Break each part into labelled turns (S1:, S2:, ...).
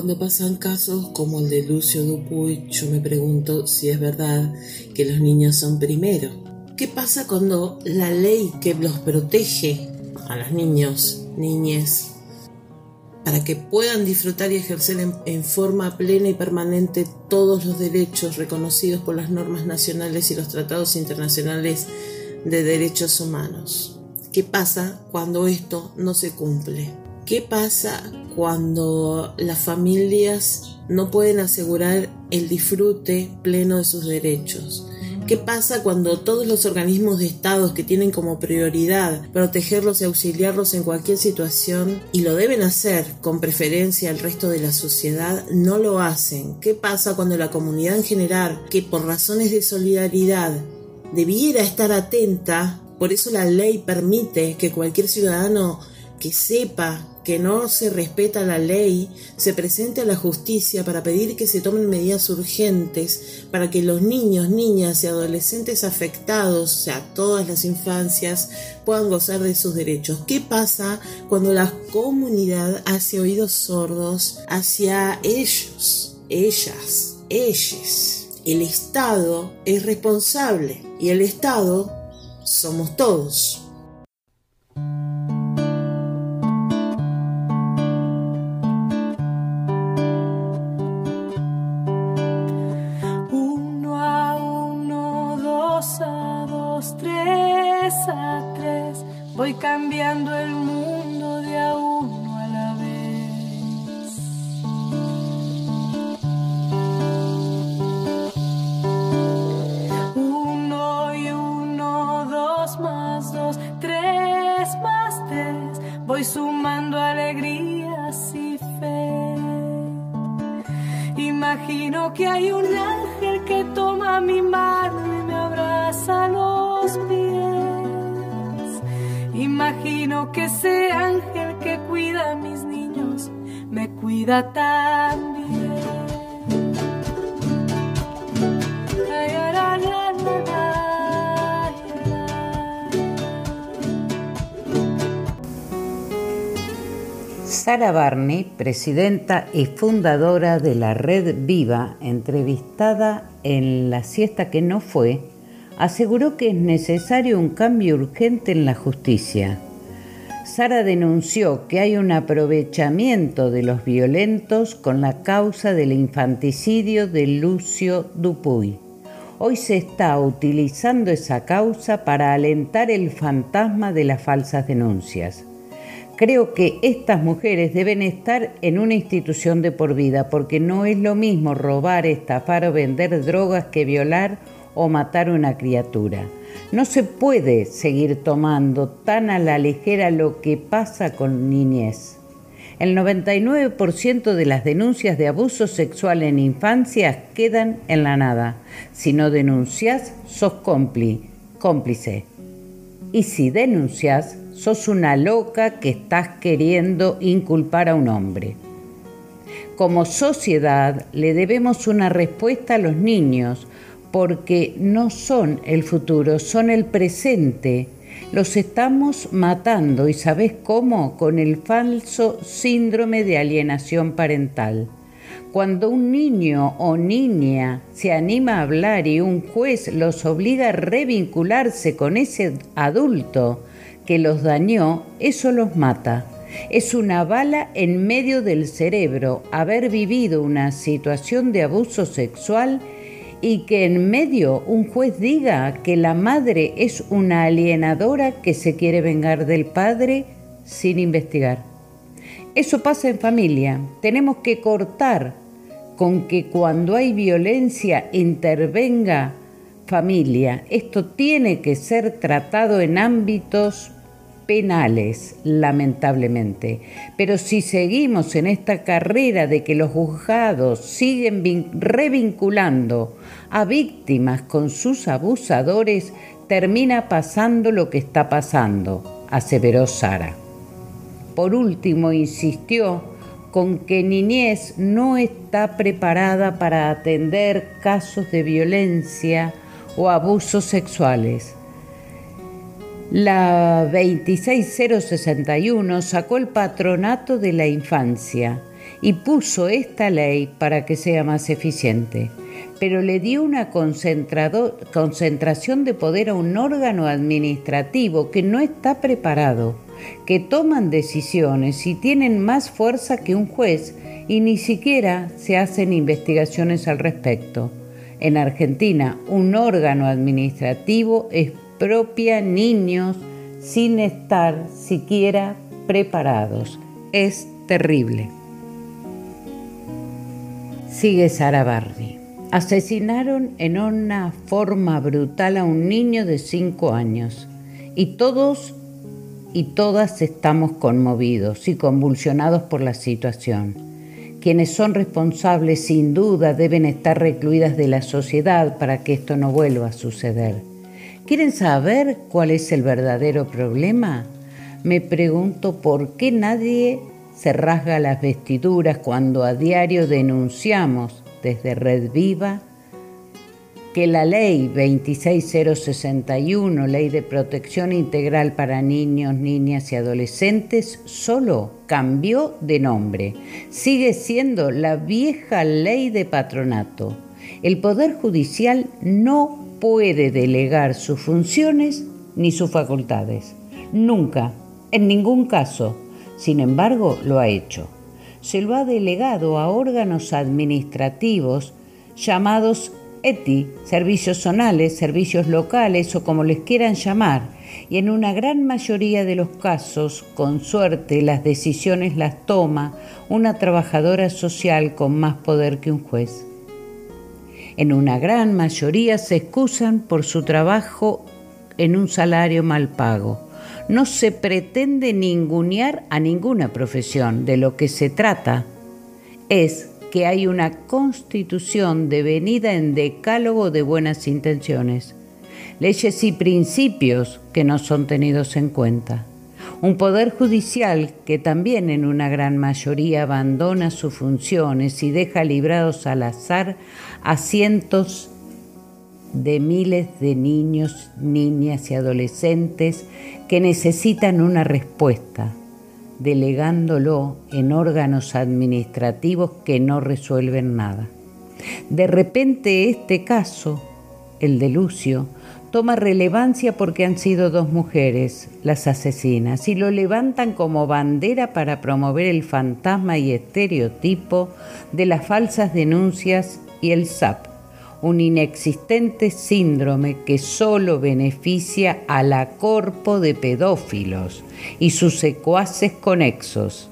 S1: Cuando pasan casos como el de Lucio Dupuy, yo me pregunto si es verdad que los niños son primero. ¿Qué pasa cuando la ley que los protege a los niños, niñes, para que puedan disfrutar y ejercer en, en, forma plena y permanente todos los derechos reconocidos por las normas nacionales y los tratados internacionales de derechos humanos. ¿Qué pasa cuando esto no se cumple? ¿Qué pasa cuando las familias no pueden asegurar el disfrute pleno de sus derechos? ¿Qué pasa cuando todos los organismos de Estado que tienen como prioridad protegerlos y auxiliarlos en cualquier situación y lo deben hacer con preferencia al resto de la sociedad no lo hacen? ¿Qué pasa cuando la comunidad en general, que por razones de solidaridad debiera estar atenta, por eso la ley permite que cualquier ciudadano que sepa que no se respeta la ley se presente a la justicia para pedir que se tomen medidas urgentes para que los niños, niñas y adolescentes afectados, o sea, todas las infancias, puedan gozar de sus derechos. ¿Qué pasa cuando la comunidad hace oídos sordos hacia ellos, ellas, ellos? El Estado es responsable y el Estado somos todos.
S2: Que hay un ángel que toma mi mano y me abraza los pies. Imagino que ese ángel que cuida a mis niños me cuida también.
S3: Sara Barney, presidenta y fundadora de la Red Viva, entrevistada en La siesta que no fue, aseguró que es necesario un cambio urgente en la justicia. Sara denunció que hay un aprovechamiento de los violentos con la causa del infanticidio de Lucio Dupuy. Hoy se está utilizando esa causa para alentar el fantasma de las falsas denuncias. Creo que estas mujeres deben estar en una institución de por vida porque no es lo mismo robar, estafar o vender drogas que violar o matar una criatura. No se puede seguir tomando tan a la ligera lo que pasa con niñez. El 99% de las denuncias de abuso sexual en infancia quedan en la nada. Si no denuncias, sos cómplice. Y si denuncias, sos una loca que estás queriendo inculpar a un hombre. Como sociedad le debemos una respuesta a los niños porque no son el futuro, son el presente. Los estamos matando y ¿sabes cómo? Con el falso síndrome de alienación parental. Cuando un niño o niña se anima a hablar y un juez los obliga a revincularse con ese adulto que los dañó, eso los mata. Es una bala en medio del cerebro haber vivido una situación de abuso sexual y que en medio un juez diga que la madre es una alienadora que se quiere vengar del padre sin investigar. Eso pasa en familia. Tenemos que cortar con que cuando hay violencia intervenga familia. Esto tiene que ser tratado en ámbitos penales, lamentablemente. Pero si seguimos en esta carrera de que los juzgados siguen revinculando a víctimas con sus abusadores, termina pasando lo que está pasando, aseveró Sara. Por último, insistió con que niñez no está preparada para atender casos de violencia o abusos sexuales la 26061 sacó el patronato de la infancia y puso esta ley para que sea más eficiente, pero le dio una concentración de poder a un órgano administrativo que no está preparado, que toman decisiones y tienen más fuerza que un juez y ni siquiera se hacen investigaciones al respecto. En Argentina, un órgano administrativo es propia niños sin estar siquiera preparados. Es terrible. Sigue Sara Barry. Asesinaron en una forma brutal a un niño de 5 años y todos y todas estamos conmovidos y convulsionados por la situación. Quienes son responsables sin duda deben estar recluidas de la sociedad para que esto no vuelva a suceder. ¿Quieren saber cuál es el verdadero problema? Me pregunto por qué nadie se rasga las vestiduras cuando a diario denunciamos desde Red Viva que la ley 26061, ley de protección integral para niños, niñas y adolescentes, solo cambió de nombre. Sigue siendo la vieja ley de patronato. El Poder Judicial no puede delegar sus funciones ni sus facultades. Nunca, en ningún caso. Sin embargo, lo ha hecho. Se lo ha delegado a órganos administrativos llamados ETI, servicios zonales, servicios locales o como les quieran llamar, y en una gran mayoría de los casos, con suerte, las decisiones las toma una trabajadora social con más poder que un juez en una gran mayoría se excusan por su trabajo en un salario mal pago. No se pretende ningunear a ninguna profesión. De lo que se trata es que hay una constitución devenida en decálogo de buenas intenciones, leyes y principios que no son tenidos en cuenta. Un poder judicial que también en una gran mayoría abandona sus funciones y deja librados al azar a cientos de miles de niños, niñas y adolescentes que necesitan una respuesta, delegándolo en órganos administrativos que no resuelven nada. De repente este caso, el de Lucio, toma relevancia porque han sido dos mujeres las asesinas y lo levantan como bandera para promover el fantasma y estereotipo de las falsas denuncias y el SAP, un inexistente síndrome que solo beneficia a la corpo de pedófilos y sus secuaces conexos.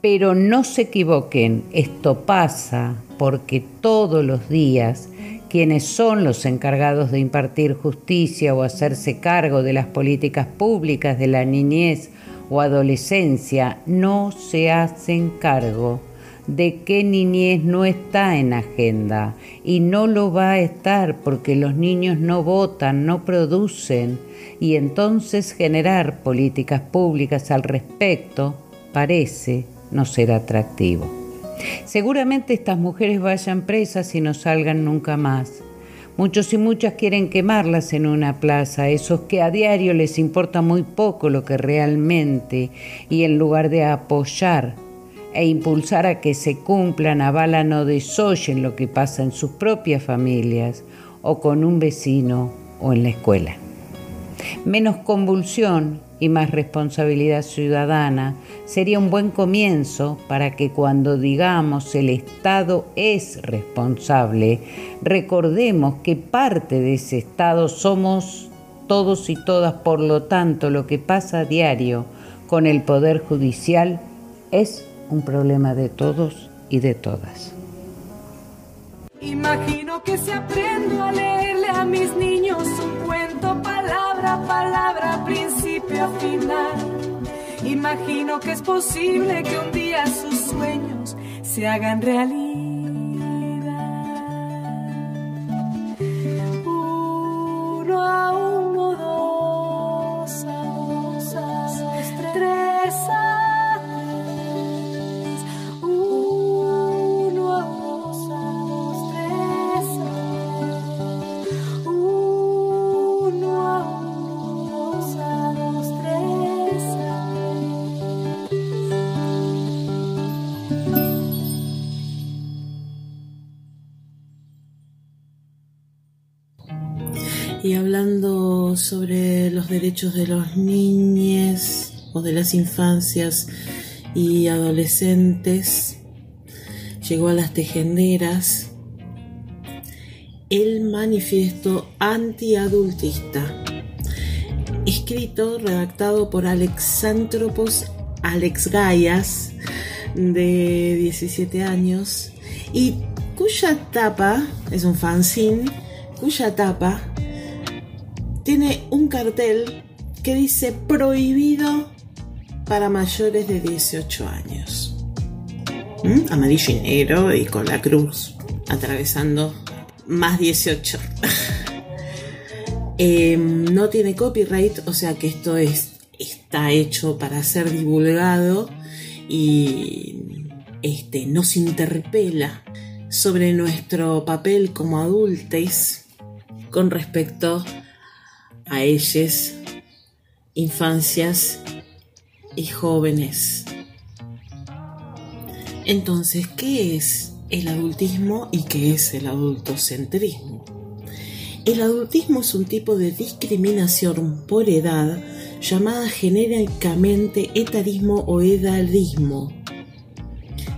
S3: Pero no se equivoquen, esto pasa porque todos los días quienes son los encargados de impartir justicia o hacerse cargo de las políticas públicas de la niñez o adolescencia no se hacen cargo de que niñez no está en agenda y no lo va a estar porque los niños no votan, no producen y entonces generar políticas públicas al respecto parece no ser atractivo. Seguramente estas mujeres vayan presas y no salgan nunca más. Muchos y muchas quieren quemarlas en una plaza, esos que a diario les importa muy poco lo que realmente, y en lugar de apoyar e impulsar a que se cumplan, avalan o desoyen lo que pasa en sus propias familias o con un vecino o en la escuela. Menos convulsión y más responsabilidad ciudadana sería un buen comienzo para que cuando digamos el Estado es responsable, recordemos que parte de ese Estado somos todos y todas, por lo tanto lo que pasa a diario con el Poder Judicial es un problema de todos y de todas.
S2: Imagino que si aprendo a leerle a mis niños palabra palabra, principio final. Imagino que es posible que un día sus sueños se hagan realidad.
S1: Derechos de los niños o de las infancias y adolescentes, llegó a las tejenderas. El manifiesto antiadultista, escrito, redactado por Alexantropos Alex Gaias, de 17 años, y cuya tapa, es un fanzine, cuya tapa tiene un cartel que dice prohibido para mayores de 18 años. ¿Mm? Amarillo y negro y con la cruz atravesando más 18. Eh, no tiene copyright, o sea que esto es, está hecho para ser divulgado y este, nos interpela sobre nuestro papel como adultos con respecto a ellas, infancias y jóvenes. Entonces, ¿qué es el adultismo y qué es el adultocentrismo? El adultismo es un tipo de discriminación por edad llamada genéricamente etarismo o edadismo.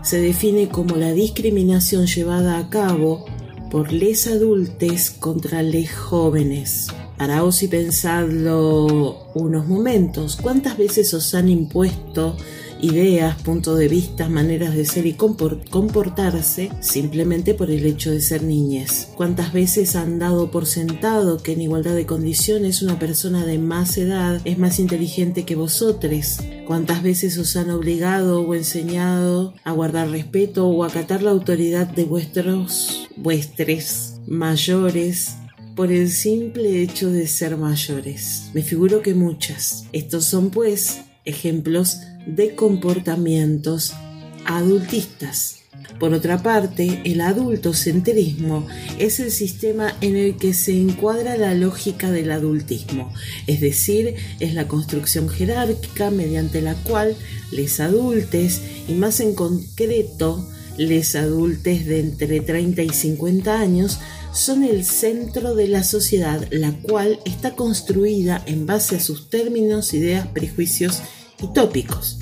S1: Se define como la discriminación llevada a cabo por les adultes contra les jóvenes. Paraos y pensadlo unos momentos. ¿Cuántas veces os han impuesto ideas, puntos de vista, maneras de ser y comportarse simplemente por el hecho de ser niñez? ¿Cuántas veces han dado por sentado que en igualdad de condiciones una persona de más edad es más inteligente que vosotros? ¿Cuántas veces os han obligado o enseñado a guardar respeto o acatar la autoridad de vuestros, vuestres mayores por el simple hecho de ser mayores. Me figuro que muchas. Estos son pues ejemplos de comportamientos adultistas. Por otra parte, el adultocentrismo es el sistema en el que se encuadra la lógica del adultismo, es decir, es la construcción jerárquica mediante la cual les adultes, y más en concreto, les adultes de entre 30 y 50 años, son el centro de la sociedad, la cual está construida en base a sus términos, ideas, prejuicios y tópicos.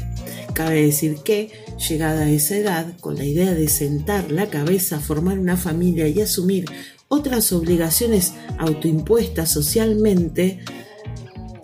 S1: Cabe decir que, llegada a esa edad, con la idea de sentar la cabeza, formar una familia y asumir otras obligaciones autoimpuestas socialmente,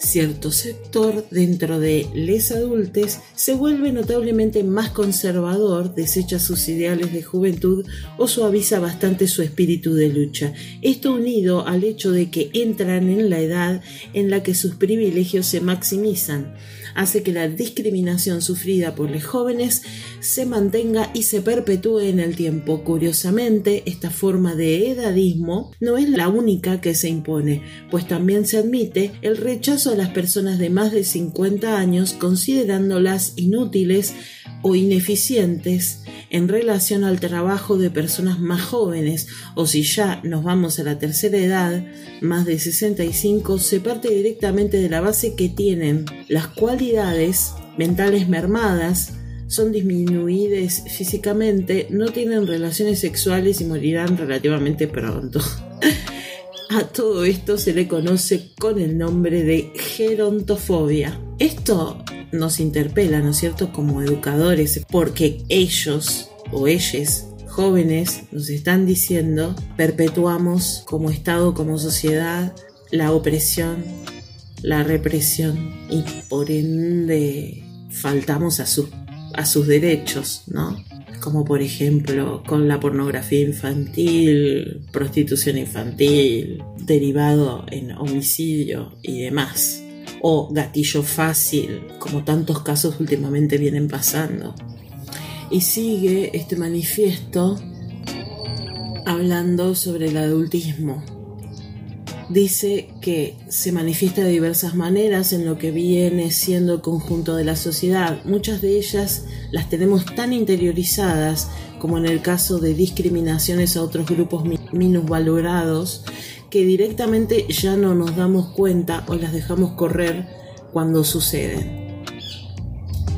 S1: cierto sector dentro de les adultes se vuelve notablemente más conservador, desecha sus ideales de juventud o suaviza bastante su espíritu de lucha. Esto unido al hecho de que entran en la edad en la que sus privilegios se maximizan hace que la discriminación sufrida por los jóvenes se mantenga y se perpetúe en el tiempo. Curiosamente, esta forma de edadismo no es la única que se impone, pues también se admite el rechazo a las personas de más de 50 años considerándolas inútiles o ineficientes en relación al trabajo de personas más jóvenes o si ya nos vamos a la tercera edad, más de 65, se parte directamente de la base que tienen las cualidades mentales mermadas, son disminuidas físicamente, no tienen relaciones sexuales y morirán relativamente pronto. A todo esto se le conoce con el nombre de gerontofobia. Esto nos interpela, ¿no es cierto?, como educadores, porque ellos o ellas jóvenes nos están diciendo, perpetuamos como Estado, como sociedad, la opresión, la represión y por ende faltamos a, a sus derechos, ¿no? Como por ejemplo con la pornografía infantil, prostitución infantil, derivado en homicidio y demás. O gatillo fácil, como tantos casos últimamente vienen pasando. Y sigue este manifiesto hablando sobre el adultismo, dice que se manifiesta de diversas maneras en lo que viene siendo el conjunto de la sociedad. Muchas de ellas las tenemos tan interiorizadas como en el caso de discriminaciones a otros grupos minusvalorados que directamente ya no nos damos cuenta o las dejamos correr cuando suceden.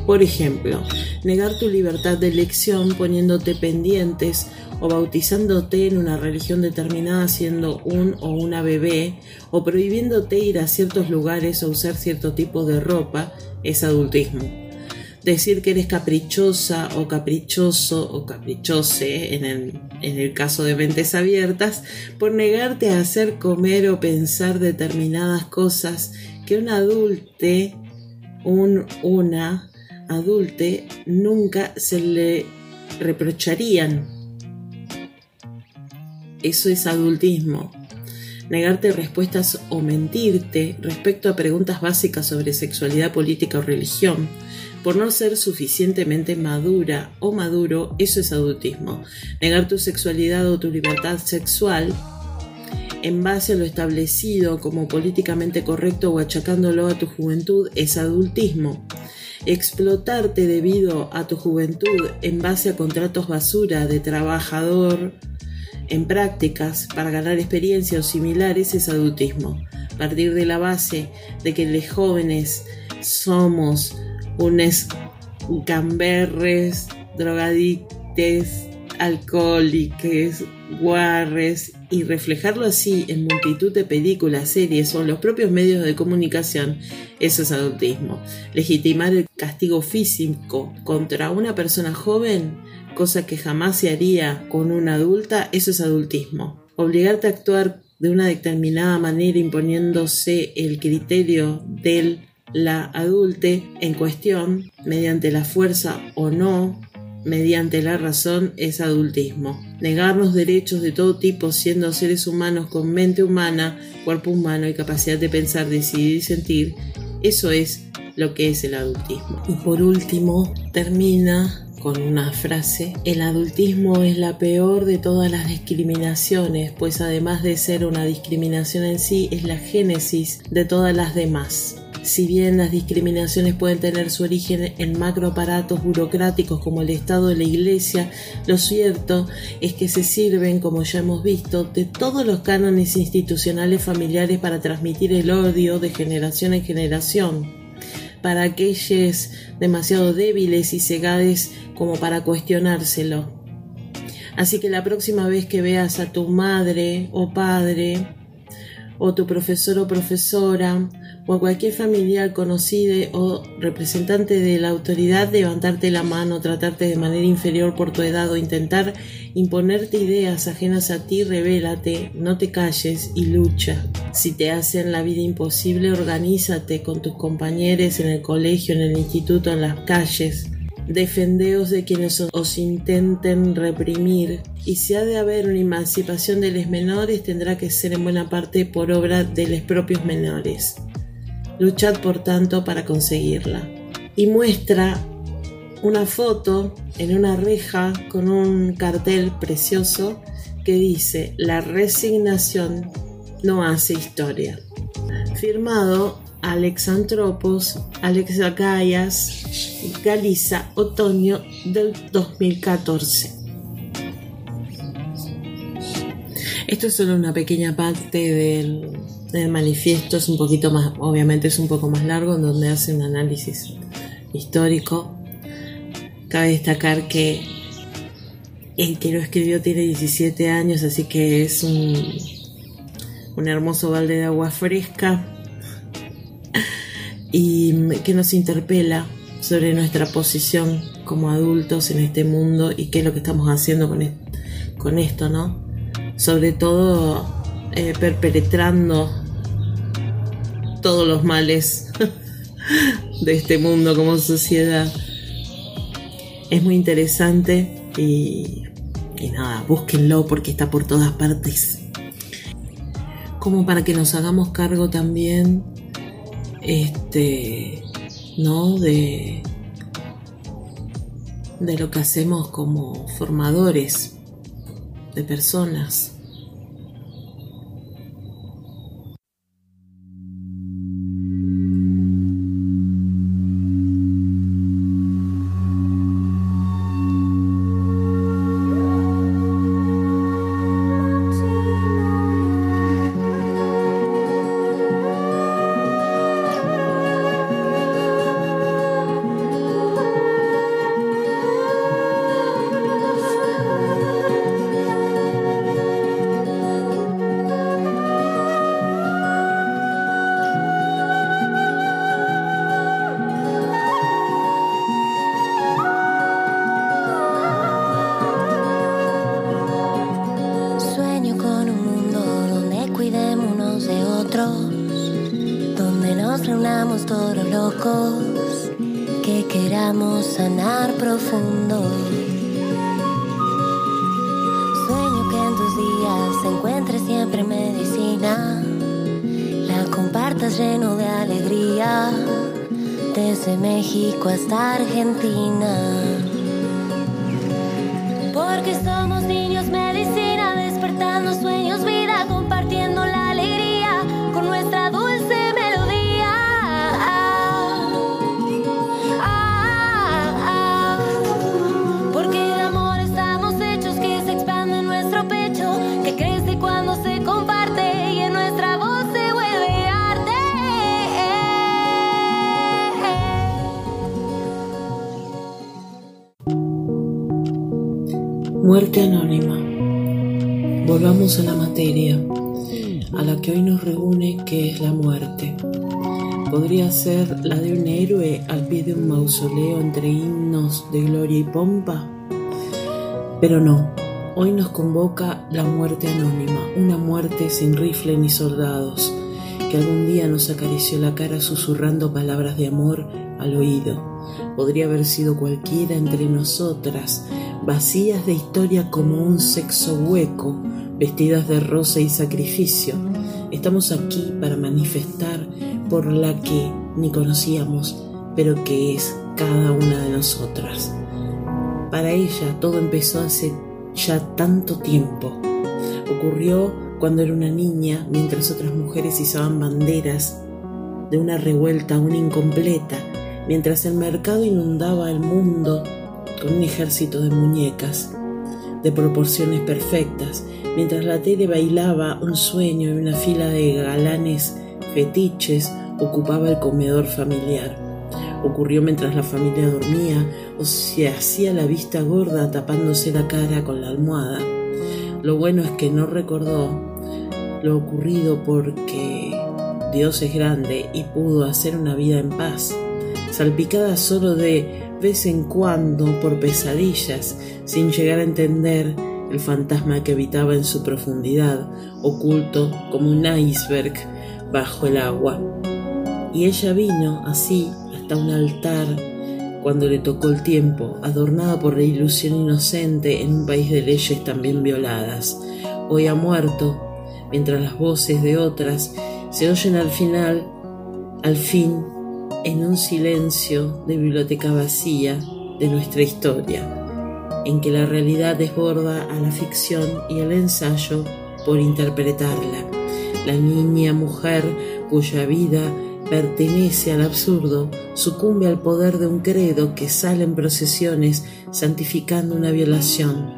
S1: Por ejemplo, negar tu libertad de elección poniéndote pendientes o bautizándote en una religión determinada siendo un o una bebé, o prohibiéndote ir a ciertos lugares o usar cierto tipo de ropa, es adultismo. Decir que eres caprichosa o caprichoso o caprichose en el, en el caso de mentes abiertas por negarte a hacer comer o pensar determinadas cosas que un adulte, un una adulte nunca se le reprocharían eso es adultismo. Negarte respuestas o mentirte respecto a preguntas básicas sobre sexualidad, política o religión. Por no ser suficientemente madura o maduro, eso es adultismo. Negar tu sexualidad o tu libertad sexual en base a lo establecido como políticamente correcto o achacándolo a tu juventud es adultismo. Explotarte debido a tu juventud en base a contratos basura de trabajador en prácticas para ganar experiencia o similares es adultismo. Partir de la base de que los jóvenes somos unos gamberres, drogadictes, alcohólicos, guarres y reflejarlo así en multitud de películas, series o en los propios medios de comunicación, eso es adultismo. Legitimar el castigo físico contra una persona joven cosa que jamás se haría con una adulta, eso es adultismo. Obligarte a actuar de una determinada manera imponiéndose el criterio del la adulte en cuestión, mediante la fuerza o no, mediante la razón, es adultismo. Negarnos derechos de todo tipo siendo seres humanos con mente humana, cuerpo humano y capacidad de pensar, decidir y sentir, eso es lo que es el adultismo. Y por último, termina con una frase, el adultismo es la peor de todas las discriminaciones, pues además de ser una discriminación en sí, es la génesis de todas las demás. Si bien las discriminaciones pueden tener su origen en macroaparatos burocráticos como el Estado y la Iglesia, lo cierto es que se sirven, como ya hemos visto, de todos los cánones institucionales familiares para transmitir el odio de generación en generación para aquellos demasiado débiles y cegades como para cuestionárselo. Así que la próxima vez que veas a tu madre o padre, o tu profesor o profesora, o a cualquier familiar conocido o representante de la autoridad levantarte la mano, tratarte de manera inferior por tu edad o intentar imponerte ideas ajenas a ti, revélate, no te calles y lucha. Si te hacen la vida imposible, organízate con tus compañeros en el colegio, en el instituto, en las calles. Defendeos de quienes os intenten reprimir, y si ha de haber una emancipación de los menores, tendrá que ser en buena parte por obra de los propios menores. Luchad por tanto para conseguirla. Y muestra una foto en una reja con un cartel precioso que dice La resignación no hace historia. Firmado Alexantropos, Alex Galiza, otoño del 2014. Esto es solo una pequeña parte del, del manifiesto, es un poquito más, obviamente es un poco más largo, en donde hace un análisis histórico. Cabe destacar que el que lo escribió tiene 17 años, así que es un, un hermoso balde de agua fresca y que nos interpela sobre nuestra posición como adultos en este mundo y qué es lo que estamos haciendo con, con esto, ¿no? Sobre todo eh, perpetrando todos los males de este mundo como sociedad. Es muy interesante y, nada, búsquenlo porque está por todas partes. Como para que nos hagamos cargo también, este, ¿no? De, de lo que hacemos como formadores de personas. Muerte anónima. Volvamos a la materia, a la que hoy nos reúne, que es la muerte. Podría ser la de un héroe al pie de un mausoleo entre himnos de gloria y pompa, pero no. Hoy nos convoca la muerte anónima, una muerte sin rifle ni soldados, que algún día nos acarició la cara susurrando palabras de amor al oído. Podría haber sido cualquiera entre nosotras, vacías de historia como un sexo hueco, vestidas de rosa y sacrificio. Estamos aquí para manifestar por la que ni conocíamos, pero que es cada una de nosotras. Para ella todo empezó hace ya tanto tiempo. Ocurrió cuando era una niña, mientras otras mujeres izaban banderas de una revuelta aún incompleta, mientras el mercado inundaba el mundo un ejército de muñecas de proporciones perfectas, mientras la tele bailaba un sueño y una fila de galanes fetiches ocupaba el comedor familiar. Ocurrió mientras la familia dormía o se hacía la vista gorda tapándose la cara con la almohada. Lo bueno es que no recordó lo ocurrido porque Dios es grande y pudo hacer una vida en paz, salpicada solo de vez en cuando por pesadillas, sin llegar a entender el fantasma que habitaba en su profundidad, oculto como un iceberg bajo el agua. Y ella vino así hasta un altar cuando le tocó el tiempo, adornada por la ilusión inocente en un país de leyes también violadas. Hoy ha muerto, mientras las voces de otras se oyen al final, al fin en un silencio de biblioteca vacía de nuestra historia, en que la realidad desborda a la ficción y el ensayo por interpretarla. La niña mujer cuya vida pertenece al absurdo sucumbe al poder de un credo que sale en procesiones santificando una violación.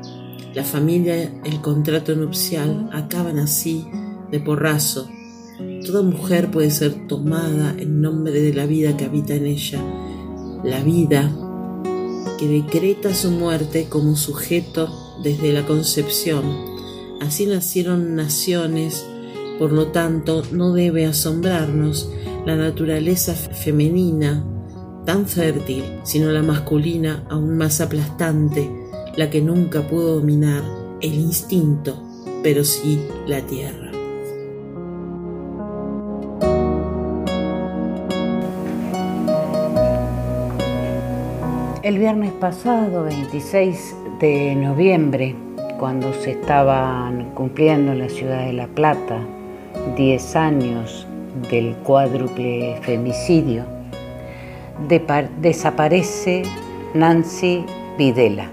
S1: La familia, el contrato nupcial acaban así de porrazo Toda mujer puede ser tomada en nombre de la vida que habita en ella, la vida que decreta su muerte como sujeto desde la concepción. Así nacieron naciones, por lo tanto no debe asombrarnos la naturaleza femenina, tan fértil, sino la masculina aún más aplastante, la que nunca pudo dominar el instinto, pero sí la tierra.
S3: El viernes pasado, 26 de noviembre, cuando se estaban cumpliendo en la ciudad de La Plata 10 años del cuádruple femicidio, desaparece Nancy Videla,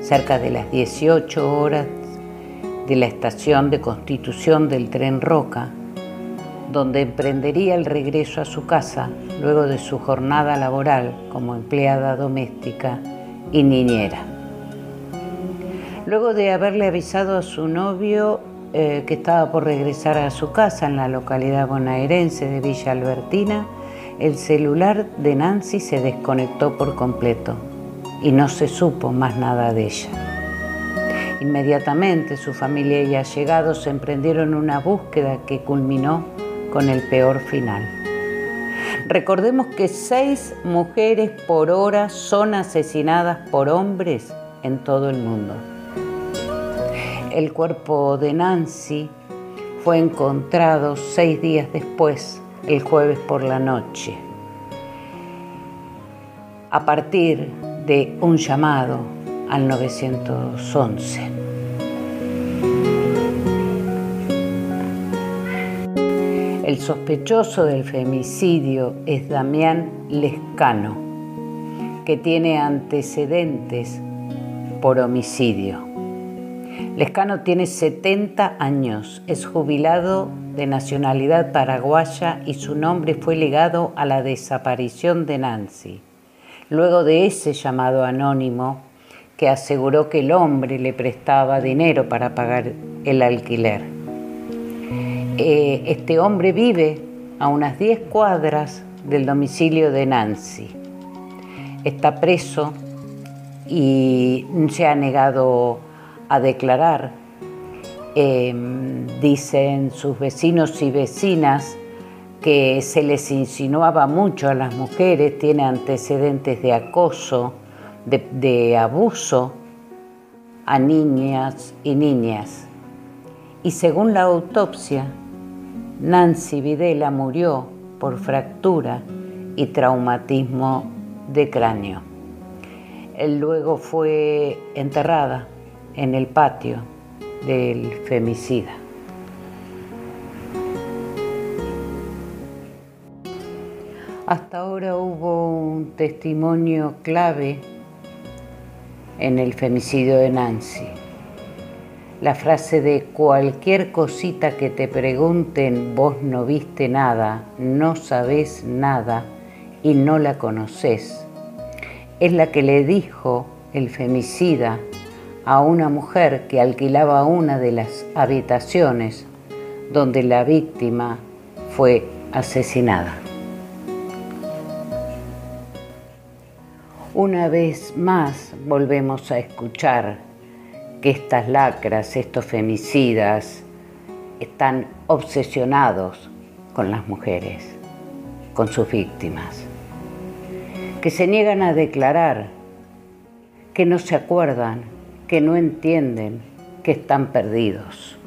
S3: cerca de las 18 horas de la estación de constitución del tren Roca, donde emprendería el regreso a su casa luego de su jornada laboral como empleada doméstica y niñera. Luego de haberle avisado a su novio eh, que estaba por regresar a su casa en la localidad bonaerense de Villa Albertina, el celular de Nancy se desconectó por completo y no se supo más nada de ella. Inmediatamente su familia y allegados emprendieron una búsqueda que culminó con el peor final. Recordemos que seis mujeres por hora son asesinadas por hombres en todo el mundo. El cuerpo de Nancy fue encontrado seis días después, el jueves por la noche, a partir de un llamado al 911. El sospechoso del femicidio es Damián Lescano, que tiene antecedentes por homicidio. Lescano tiene 70 años, es jubilado de nacionalidad paraguaya y su nombre fue ligado a la desaparición de Nancy. Luego de ese llamado anónimo que aseguró que el hombre le prestaba dinero para pagar el alquiler. Eh, este hombre vive a unas 10 cuadras del domicilio de Nancy. Está preso y se ha negado a declarar. Em, dicen sus vecinos y vecinas que se les insinuaba mucho a las mujeres, tiene antecedentes de acoso, de, de abuso a niñas y niñas. Y según la autopsia, Nancy Videla murió por fractura y traumatismo de cráneo. Él luego fue enterrada en el patio del femicida. Hasta ahora hubo un testimonio clave en el femicidio de Nancy. La frase de cualquier cosita que te pregunten, vos no viste nada, no sabés nada y no la conoces, es la que le dijo el femicida a una mujer que alquilaba una de las habitaciones donde la víctima fue asesinada. Una vez más volvemos a escuchar que estas lacras, estos femicidas, están obsesionados con las mujeres, con sus víctimas, que se niegan a declarar, que no se acuerdan que no entienden que están perdidos.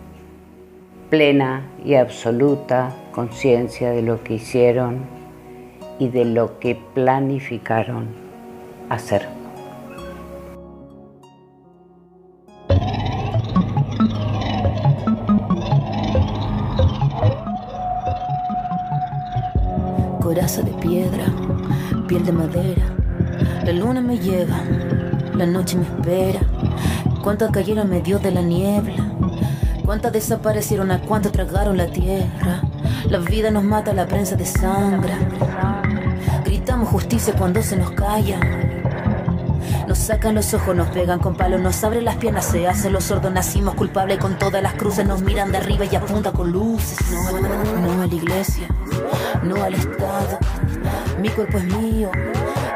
S3: Plena y absoluta conciencia de lo que hicieron y de lo que planificaron hacer.
S4: De madera, la luna me lleva, la noche me espera cuántas cayeron medio de la niebla, cuántas desaparecieron, a cuántas tragaron la tierra. La vida nos mata, la prensa de sangre. Gritamos justicia cuando se nos calla. Nos sacan los ojos, nos pegan con palos, nos abren las piernas, se hacen los sordos, nacimos culpables con todas las cruces, nos miran de arriba y apunta con luces. No, no a la iglesia, no al Estado, mi cuerpo es mío.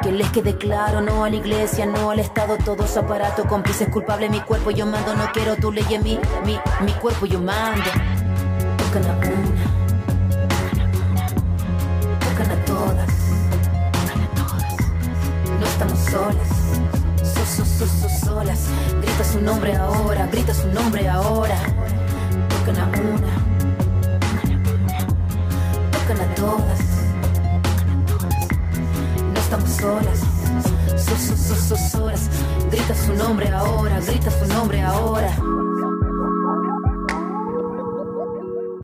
S4: Que les quede claro, no a la iglesia, no al Estado, todo es aparato, cómplice culpable, mi cuerpo yo mando, no quiero tu ley en mi, mi cuerpo yo mando. Tocan a una, tocan a todas, no estamos solas. So, so, so, solas. Grita su nombre ahora, grita su nombre ahora. Tocan a una, tocan a todas. Solas, so, so, so, so, solas. Grita su nombre ahora, grita su nombre ahora.